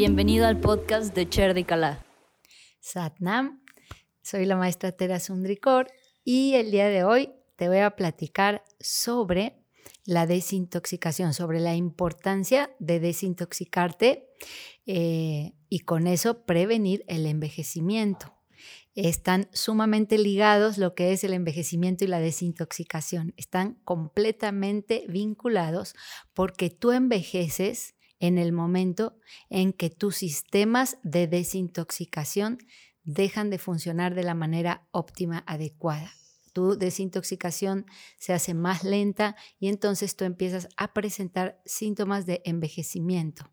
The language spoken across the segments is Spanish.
Bienvenido al podcast de Cher Kala. Satnam, soy la maestra Tera Sundrikor y el día de hoy te voy a platicar sobre la desintoxicación, sobre la importancia de desintoxicarte eh, y con eso prevenir el envejecimiento están sumamente ligados lo que es el envejecimiento y la desintoxicación. Están completamente vinculados porque tú envejeces en el momento en que tus sistemas de desintoxicación dejan de funcionar de la manera óptima, adecuada. Tu desintoxicación se hace más lenta y entonces tú empiezas a presentar síntomas de envejecimiento.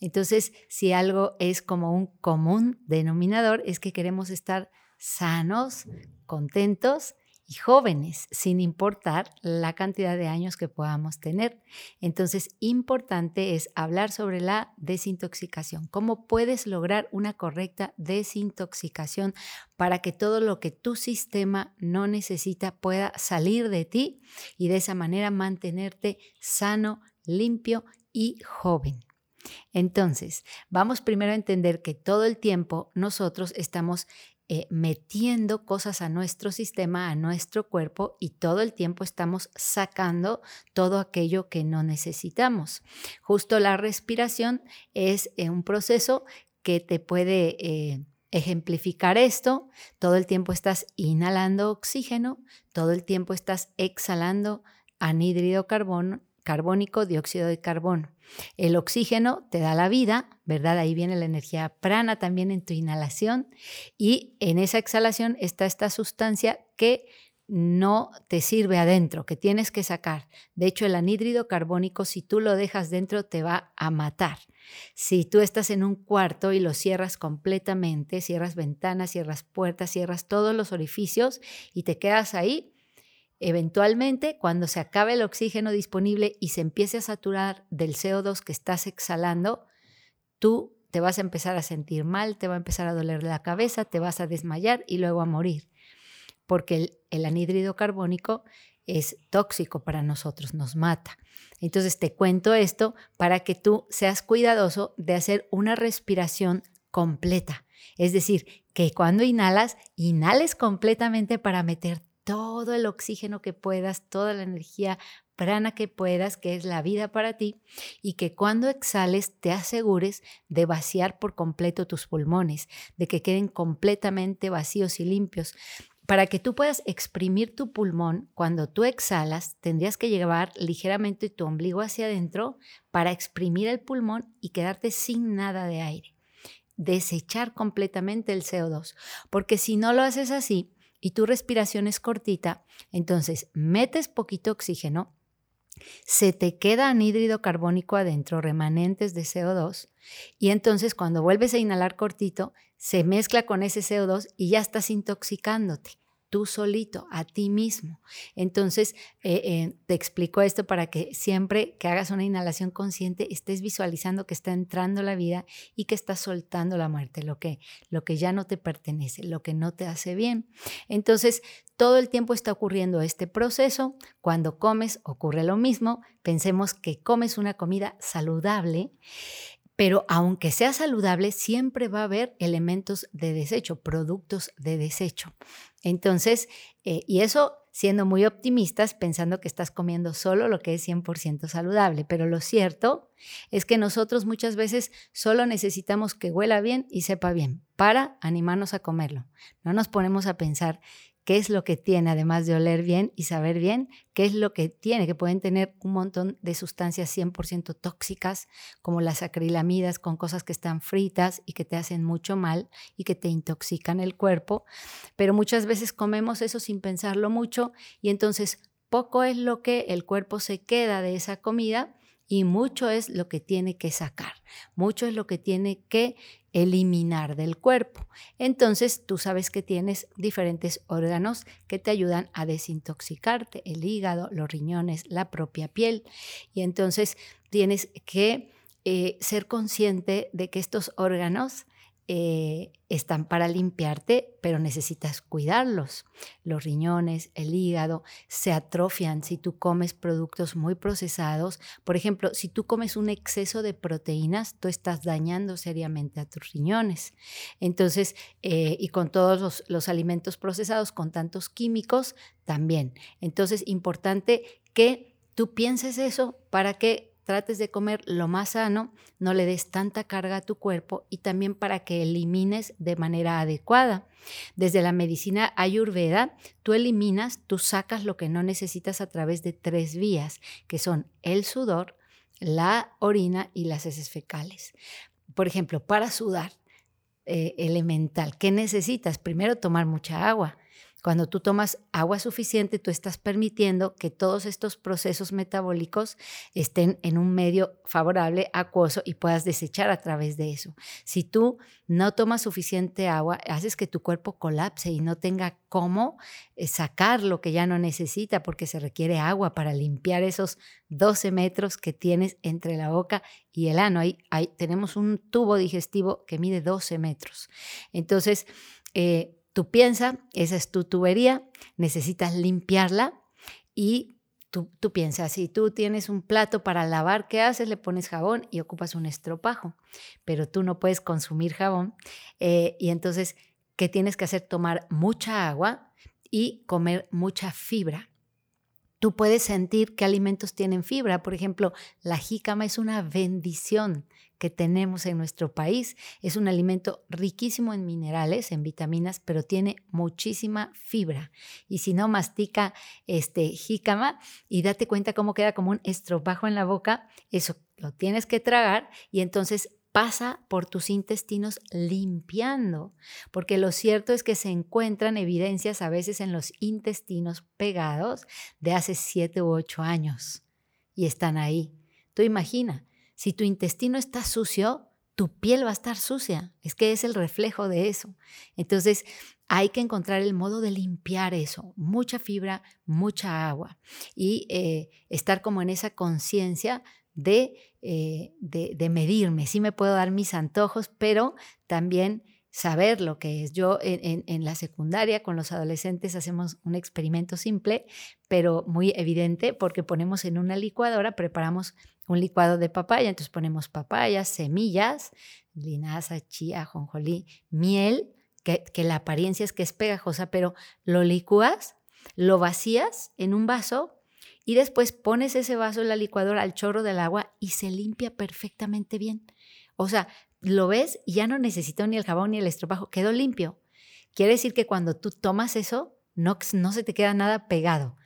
Entonces, si algo es como un común denominador, es que queremos estar sanos, contentos y jóvenes, sin importar la cantidad de años que podamos tener. Entonces, importante es hablar sobre la desintoxicación. ¿Cómo puedes lograr una correcta desintoxicación para que todo lo que tu sistema no necesita pueda salir de ti y de esa manera mantenerte sano, limpio y joven? Entonces, vamos primero a entender que todo el tiempo nosotros estamos eh, metiendo cosas a nuestro sistema, a nuestro cuerpo y todo el tiempo estamos sacando todo aquello que no necesitamos. Justo la respiración es eh, un proceso que te puede... Eh, ejemplificar esto, todo el tiempo estás inhalando oxígeno, todo el tiempo estás exhalando anhídrido carbono carbónico, dióxido de carbono. El oxígeno te da la vida, ¿verdad? Ahí viene la energía prana también en tu inhalación y en esa exhalación está esta sustancia que no te sirve adentro, que tienes que sacar. De hecho, el anhídrido carbónico, si tú lo dejas dentro, te va a matar. Si tú estás en un cuarto y lo cierras completamente, cierras ventanas, cierras puertas, cierras todos los orificios y te quedas ahí, Eventualmente, cuando se acabe el oxígeno disponible y se empiece a saturar del CO2 que estás exhalando, tú te vas a empezar a sentir mal, te va a empezar a doler la cabeza, te vas a desmayar y luego a morir, porque el, anhídrido carbónico es tóxico para nosotros, nos mata. Entonces te cuento esto para que tú seas cuidadoso de hacer una respiración completa. Es decir, que cuando inhalas, inhales completamente para meter todo el oxígeno que puedas, toda la energía prana que puedas, que es la vida para ti, y que cuando exhales te asegures de vaciar por completo tus pulmones, de que queden completamente vacíos y limpios. Para que tú puedas exprimir tu pulmón, cuando tú exhalas, tendrías que llevar ligeramente tu ombligo hacia adentro para exprimir el pulmón y quedarte sin nada de aire. Desechar completamente el CO2, porque si no lo haces así, y tu respiración es cortita, entonces metes poquito oxígeno, se te queda anhídrido carbónico adentro, remanentes de CO2, y entonces cuando vuelves a inhalar cortito, se mezcla con ese CO2 y ya estás intoxicándote tú solito, a ti mismo. Entonces, eh, eh, te explico esto para que siempre que hagas una inhalación consciente estés visualizando que está entrando la vida y que estás soltando la muerte, lo que, lo que ya no te pertenece, lo que no te hace bien. Entonces, todo el tiempo está ocurriendo este proceso. Cuando comes ocurre lo mismo. Pensemos que comes una comida saludable pero aunque sea saludable, siempre va a haber elementos de desecho, productos de desecho. Entonces, eh, y eso siendo muy optimistas, pensando que estás comiendo solo lo que es 100% saludable. Pero lo cierto es que nosotros muchas veces solo necesitamos que huela bien y sepa bien para animarnos a comerlo. No nos ponemos a pensar qué es lo que tiene, además de oler bien y saber bien, qué es lo que tiene, que pueden tener un montón de sustancias 100% tóxicas, como las acrilamidas, con cosas que están fritas y que te hacen mucho mal y que te intoxican el cuerpo. Pero muchas veces comemos eso sin pensarlo mucho y entonces poco es lo que el cuerpo se queda de esa comida y mucho es lo que tiene que sacar, mucho es lo que tiene que eliminar del cuerpo. Entonces tú sabes que tienes diferentes órganos que te ayudan a desintoxicarte, el hígado, los riñones, la propia piel. Y entonces tienes que eh, ser consciente de que estos órganos eh, están para limpiarte, pero necesitas cuidarlos. Los riñones, el hígado se atrofian si tú comes productos muy procesados. Por ejemplo, si tú comes un exceso de proteínas, tú estás dañando seriamente a tus riñones. Entonces, eh, y con todos los, los alimentos procesados, con tantos químicos, también. Entonces, importante que tú pienses eso para que trates de comer lo más sano, no le des tanta carga a tu cuerpo y también para que elimines de manera adecuada. Desde la medicina ayurveda, tú eliminas, tú sacas lo que no necesitas a través de tres vías, que son el sudor, la orina y las heces fecales. Por ejemplo, para sudar, eh, elemental, ¿qué necesitas? Primero tomar mucha agua. Cuando tú tomas agua suficiente, tú estás permitiendo que todos estos procesos metabólicos estén en un medio favorable, acuoso y puedas desechar a través de eso. Si tú no tomas suficiente agua, haces que tu cuerpo colapse y no tenga cómo eh, sacar lo que ya no necesita porque se requiere agua para limpiar esos 12 metros que tienes entre la boca y el ano. Ahí, tenemos un tubo digestivo que mide 12 metros. Entonces, eh, Tú piensas, esa es tu tubería, necesitas limpiarla y tú, tú piensas, si tú tienes un plato para lavar, ¿qué haces? Le pones jabón y ocupas un estropajo, pero tú no puedes consumir jabón eh, y entonces, ¿qué tienes que hacer? Tomar mucha agua y comer mucha fibra. Tú puedes sentir qué alimentos tienen fibra. Por ejemplo, la jícama es una bendición que tenemos en nuestro país. Es un alimento riquísimo en minerales, en vitaminas, pero tiene muchísima fibra. Y si no mastica este jícama y date cuenta cómo queda como un estropajo en la boca, eso lo tienes que tragar y entonces pasa por tus intestinos limpiando, porque lo cierto es que se encuentran evidencias a veces en los intestinos pegados de hace siete u ocho años y están ahí. Tú imagina, si tu intestino está sucio, tu piel va a estar sucia. Es que es el reflejo de eso. Entonces, hay que encontrar el modo de limpiar eso. Mucha fibra, mucha agua. Y eh, estar como en esa conciencia de, eh, de, de, medirme. Sí me puedo dar mis antojos, pero también saber lo que es. Yo en, la secundaria con los adolescentes hacemos un experimento simple, pero muy evidente, porque ponemos en una licuadora, preparamos un licuado de papaya, entonces ponemos papayas, semillas, linaza, chía, jonjolí, miel, que, que la apariencia es que es pegajosa, pero lo licúas, lo vacías en un vaso y después pones ese vaso en la licuadora al chorro del agua y se limpia perfectamente bien. O sea, lo ves y ya no necesito ni el jabón ni el estropajo, quedó limpio. Quiere decir que cuando tú tomas eso, no, no se te queda nada pegado.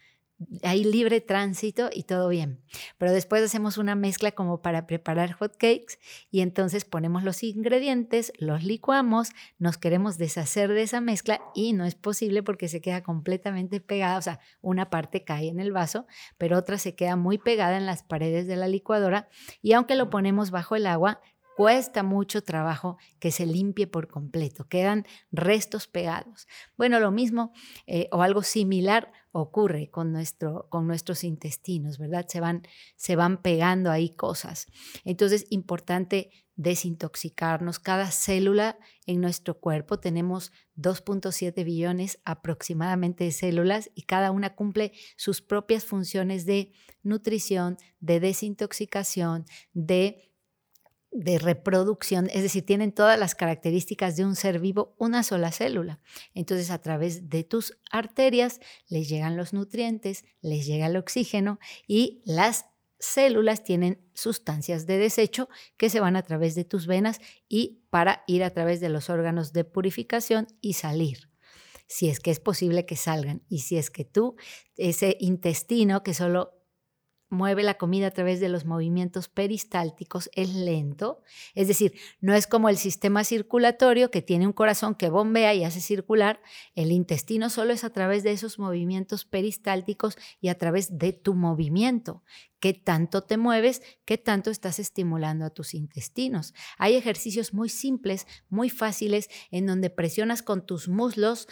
Hay libre tránsito y todo bien. Pero después hacemos una mezcla como para preparar hot cakes y entonces ponemos los ingredientes, los licuamos, nos queremos deshacer de esa mezcla y no es posible porque se queda completamente pegada. O sea, una parte cae en el vaso, pero otra se queda muy pegada en las paredes de la licuadora y aunque lo ponemos bajo el agua, cuesta mucho trabajo que se limpie por completo, quedan restos pegados. Bueno, lo mismo eh, o algo similar ocurre con, nuestro, con nuestros intestinos, ¿verdad? Se van, se van pegando ahí cosas. Entonces, importante desintoxicarnos. Cada célula en nuestro cuerpo tenemos 2.7 billones aproximadamente de células y cada una cumple sus propias funciones de nutrición, de desintoxicación, de de reproducción, es decir, tienen todas las características de un ser vivo, una sola célula. Entonces, a través de tus arterias les llegan los nutrientes, les llega el oxígeno y las células tienen sustancias de desecho que se van a través de tus venas y para ir a través de los órganos de purificación y salir si es que es posible que salgan y si es que tú, ese intestino que solo mueve la comida a través de los movimientos peristálticos es lento, es decir, no es como el sistema circulatorio que tiene un corazón que bombea y hace circular, el intestino solo es a través de esos movimientos peristálticos y a través de tu movimiento qué tanto te mueves, qué tanto estás estimulando a tus intestinos. Hay ejercicios muy simples, muy fáciles, en donde presionas con tus muslos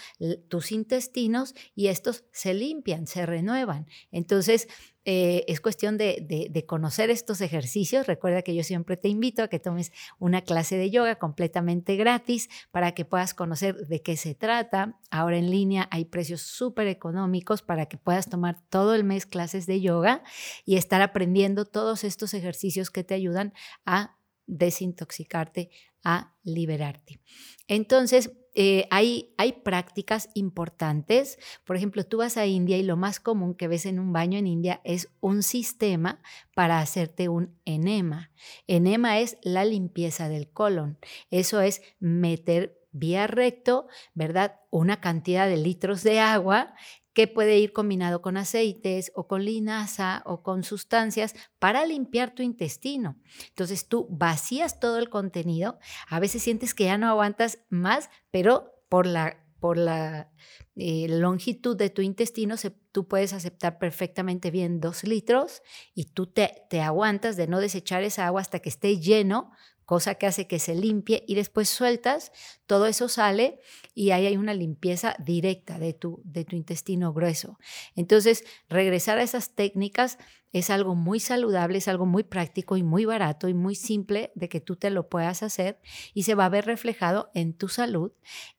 tus intestinos y estos se limpian, se renuevan. Entonces, eh, es cuestión de, de, conocer estos ejercicios. Recuerda que yo siempre te invito a que tomes una clase de yoga completamente gratis para que puedas conocer de qué se trata. Ahora en línea hay precios súper económicos para que puedas tomar todo el mes clases de yoga y estar aprendiendo todos estos ejercicios que te ayudan a desintoxicarte, a liberarte. Entonces, eh, hay, hay prácticas importantes. Por ejemplo, tú vas a India y lo más común que ves en un baño en India es un sistema para hacerte un enema. Enema es la limpieza del colon. Eso es meter vía recto, ¿verdad? Una cantidad de litros de agua que puede ir combinado con aceites o con linaza o con sustancias para limpiar tu intestino. Entonces tú vacías todo el contenido, a veces sientes que ya no aguantas más, pero por la, por la eh, longitud de tu intestino tú puedes aceptar perfectamente bien dos litros y tú te, te aguantas de no desechar esa agua hasta que esté lleno cosa que hace que se limpie y después sueltas, todo eso sale y ahí hay una limpieza directa de tu, de tu intestino grueso. Entonces, regresar a esas técnicas es algo muy saludable, es algo muy práctico y muy barato y muy simple de que tú te lo puedas hacer y se va a ver reflejado en tu salud,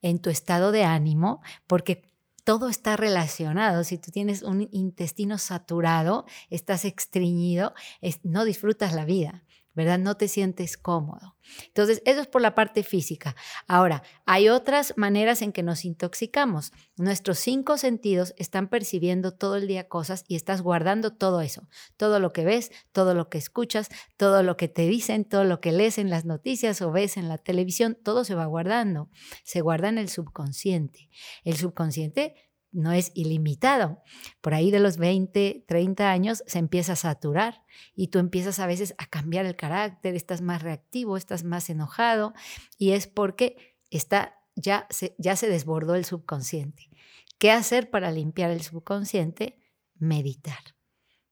en tu estado de ánimo, porque todo está relacionado. Si tú tienes un intestino saturado, estás extriñido, no disfrutas la vida. ¿Verdad? No te sientes cómodo. Entonces, eso es por la parte física. Ahora, hay otras maneras en que nos intoxicamos. Nuestros cinco sentidos están percibiendo todo el día cosas y estás guardando todo eso. Todo lo que ves, todo lo que escuchas, todo lo que te dicen, todo lo que lees en las noticias o ves en la televisión, todo se va guardando. Se guarda en el subconsciente. El subconsciente no es ilimitado. Por ahí de los 20, 30 años se empieza a saturar y tú empiezas a veces a cambiar el carácter, estás más reactivo, estás más enojado y es porque está, ya, se, ya se desbordó el subconsciente. ¿Qué hacer para limpiar el subconsciente? Meditar.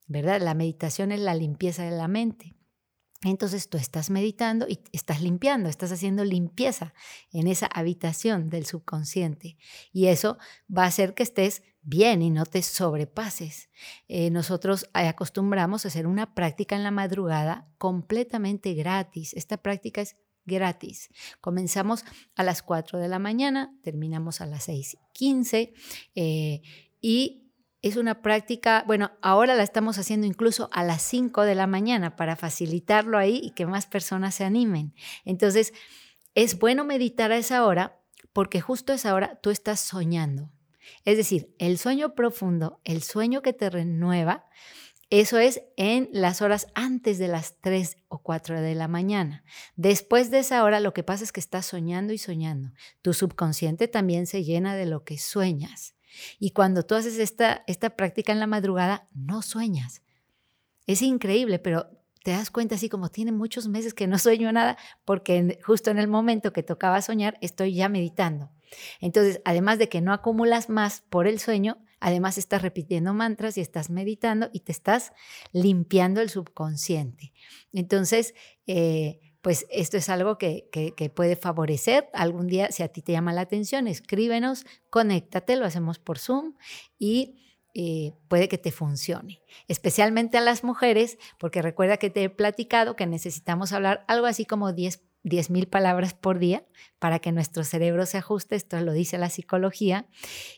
¿Verdad? La meditación es la limpieza de la mente. Entonces tú estás meditando y estás limpiando, estás haciendo limpieza en esa habitación del subconsciente. Y eso va a hacer que estés bien y no te sobrepases. Eh, nosotros acostumbramos a hacer una práctica en la madrugada completamente gratis. Esta práctica es gratis. Comenzamos a las 4 de la mañana, terminamos a las 6.15 eh, y es una práctica, bueno, ahora la estamos haciendo incluso a las 5 de la mañana para facilitarlo ahí y que más personas se animen. Entonces, es bueno meditar a esa hora porque justo a esa hora tú estás soñando. Es decir, el sueño profundo, el sueño que te renueva, eso es en las horas antes de las 3 o 4 de la mañana. Después de esa hora lo que pasa es que estás soñando y soñando. Tu subconsciente también se llena de lo que sueñas. Y cuando tú haces esta, esta práctica en la madrugada, no sueñas. Es increíble, pero te das cuenta así como tiene muchos meses que no sueño nada porque justo en el momento que tocaba soñar estoy ya meditando. Entonces, además de que no acumulas más por el sueño, además estás repitiendo mantras y estás meditando y te estás limpiando el subconsciente. Entonces, eh, pues esto es algo que, puede favorecer. Algún día, si a ti te llama la atención, escríbenos, conéctate, lo hacemos por Zoom y eh, puede que te funcione. Especialmente a las mujeres, porque recuerda que te he platicado que necesitamos hablar algo así como 10 10.000 palabras por día para que nuestro cerebro se ajuste, esto lo dice la psicología,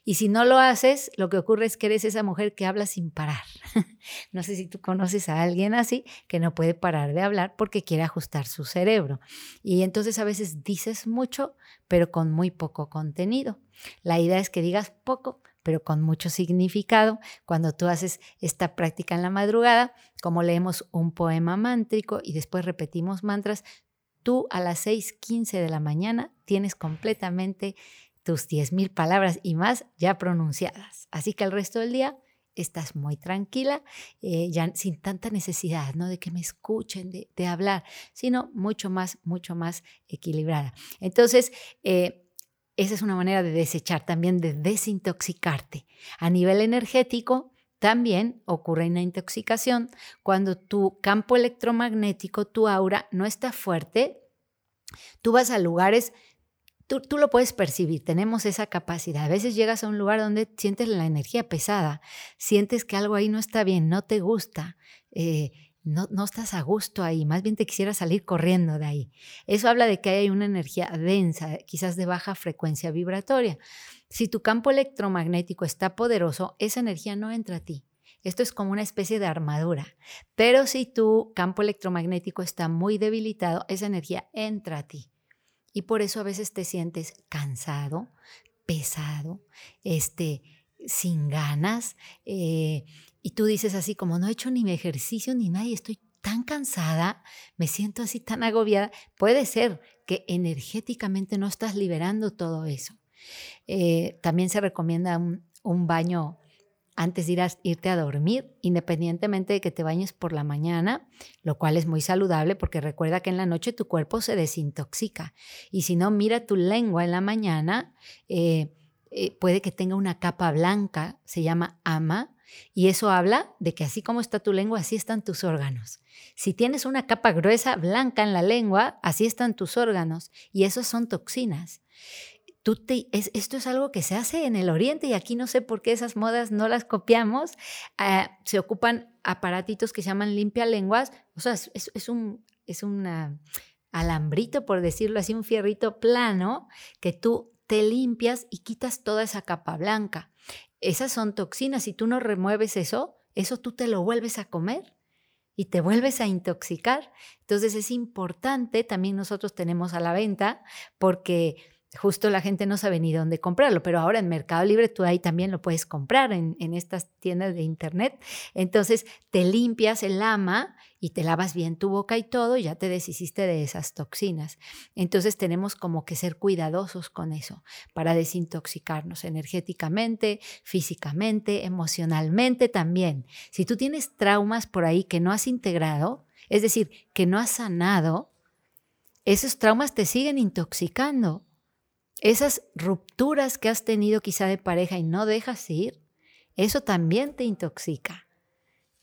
y si no lo haces, lo que ocurre es que eres esa mujer que habla sin parar. no sé si tú conoces a alguien así que no puede parar de hablar porque quiere ajustar su cerebro. Y entonces a veces dices mucho, pero con muy poco contenido. La idea es que digas poco, pero con mucho significado. Cuando tú haces esta práctica en la madrugada, como leemos un poema mántrico y después repetimos mantras, tú a las 6.15 de la mañana tienes completamente tus 10.000 palabras y más ya pronunciadas. Así que el resto del día estás muy tranquila, eh, ya sin tanta necesidad ¿no? de que me escuchen, de, hablar, sino mucho más, mucho más equilibrada. Entonces, eh, esa es una manera de desechar, también de desintoxicarte. A nivel energético, también ocurre una intoxicación cuando tu campo electromagnético, tu aura, no está fuerte. Tú vas a lugares Tú, lo puedes percibir, tenemos esa capacidad. A veces llegas a un lugar donde sientes la energía pesada, sientes que algo ahí no está bien, no te gusta, eh, no, no, estás a gusto ahí, más bien te quisiera salir corriendo de ahí. Eso habla de que hay una energía densa, quizás de baja frecuencia vibratoria. Si tu campo electromagnético está poderoso, esa energía no entra a ti. Esto es como una especie de armadura. Pero si tu campo electromagnético está muy debilitado, esa energía entra a ti. Y por eso a veces te sientes cansado, pesado, este, sin ganas. Eh, y tú dices así como no he hecho ni mi ejercicio ni nada estoy tan cansada, me siento así tan agobiada. Puede ser que energéticamente no estás liberando todo eso. Eh, también se recomienda un, un baño antes de ir a, irte a dormir, independientemente de que te bañes por la mañana, lo cual es muy saludable porque recuerda que en la noche tu cuerpo se desintoxica. Y si no, mira tu lengua en la mañana, eh, eh, puede que tenga una capa blanca, se llama ama, y eso habla de que así como está tu lengua, así están tus órganos. Si tienes una capa gruesa blanca en la lengua, así están tus órganos, y eso son toxinas esto es algo que se hace en el oriente y aquí no sé por qué esas modas no las copiamos. Ah, se ocupan aparatitos que se llaman limpia lenguas, o sea, es, un es alambrito, por decirlo así, un fierrito plano que tú te limpias y quitas toda esa capa blanca. Esas son toxinas. Si tú no remueves eso, eso tú te lo vuelves a comer y te vuelves a intoxicar. Entonces es importante, también nosotros tenemos a la venta, porque justo la gente no sabe ni dónde comprarlo, pero ahora en Mercado Libre tú ahí también lo puedes comprar en, estas tiendas de internet. Entonces te limpias el ama y te lavas bien tu boca y todo, y ya te deshiciste de esas toxinas. Entonces tenemos como que ser cuidadosos con eso para desintoxicarnos energéticamente, físicamente, emocionalmente también. Si tú tienes traumas por ahí que no has integrado, es decir, que no has sanado, esos traumas te siguen intoxicando esas rupturas que has tenido quizá de pareja y no dejas ir, eso también te intoxica.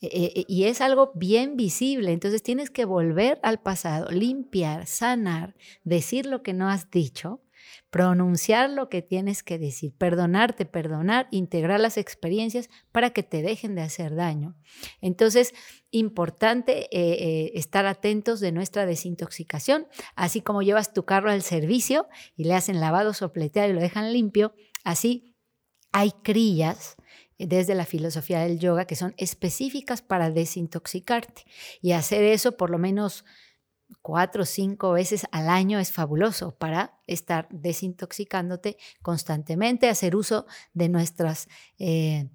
E, e, y es algo bien visible, entonces tienes que volver al pasado, limpiar, sanar, decir lo que no has dicho pronunciar lo que tienes que decir, perdonarte, perdonar, integrar las experiencias para que te dejen de hacer daño. Entonces, importante eh, eh, estar atentos de nuestra desintoxicación, así como llevas tu carro al servicio y le hacen lavado, sopleteado y lo dejan limpio, así hay crillas desde la filosofía del yoga que son específicas para desintoxicarte y hacer eso por lo menos cuatro o cinco veces al año es fabuloso para estar desintoxicándote constantemente, hacer uso de nuestras eh,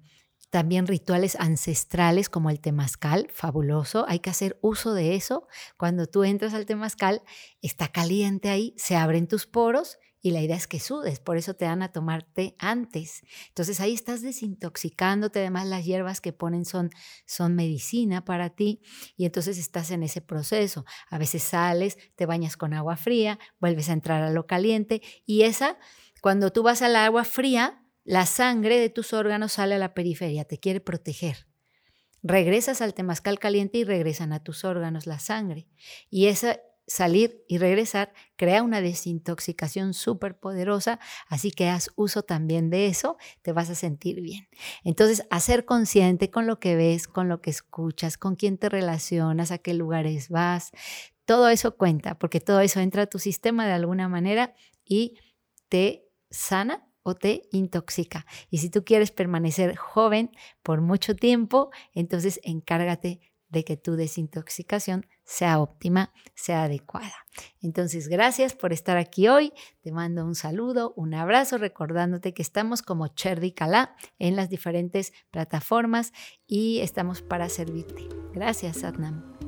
también rituales ancestrales como el temazcal, fabuloso, hay que hacer uso de eso. Cuando tú entras al temazcal, está caliente ahí, se abren tus poros y la idea es que sudes, por eso te dan a tomarte antes. Entonces ahí estás desintoxicándote, además las hierbas que ponen son, son medicina para ti y entonces estás en ese proceso. A veces sales, te bañas con agua fría, vuelves a entrar a lo caliente y esa, cuando tú vas al agua fría, la sangre de tus órganos sale a la periferia, te quiere proteger. Regresas al temazcal caliente y regresan a tus órganos la sangre. Y esa salir y regresar crea una desintoxicación súper poderosa, así que haz uso también de eso, te vas a sentir bien. Entonces, hacer consciente con lo que ves, con lo que escuchas, con quién te relacionas, a qué lugares vas, todo eso cuenta, porque todo eso entra a tu sistema de alguna manera y te sana o te intoxica. Y si tú quieres permanecer joven por mucho tiempo, entonces encárgate de que tu desintoxicación sea óptima, sea adecuada. Entonces, gracias por estar aquí hoy. Te mando un saludo, un abrazo, recordándote que estamos como Cherry Calá en las diferentes plataformas y estamos para servirte. Gracias, Adnam.